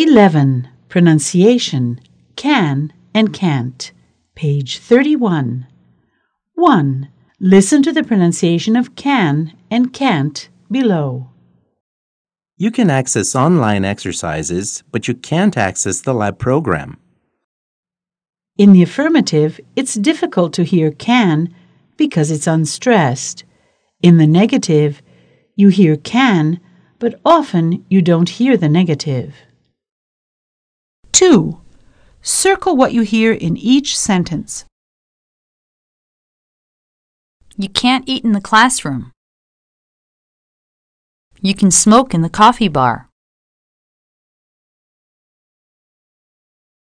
11. Pronunciation can and can't. Page 31. 1. Listen to the pronunciation of can and can't below. You can access online exercises, but you can't access the lab program. In the affirmative, it's difficult to hear can because it's unstressed. In the negative, you hear can, but often you don't hear the negative. 2. Circle what you hear in each sentence. You can't eat in the classroom. You can smoke in the coffee bar.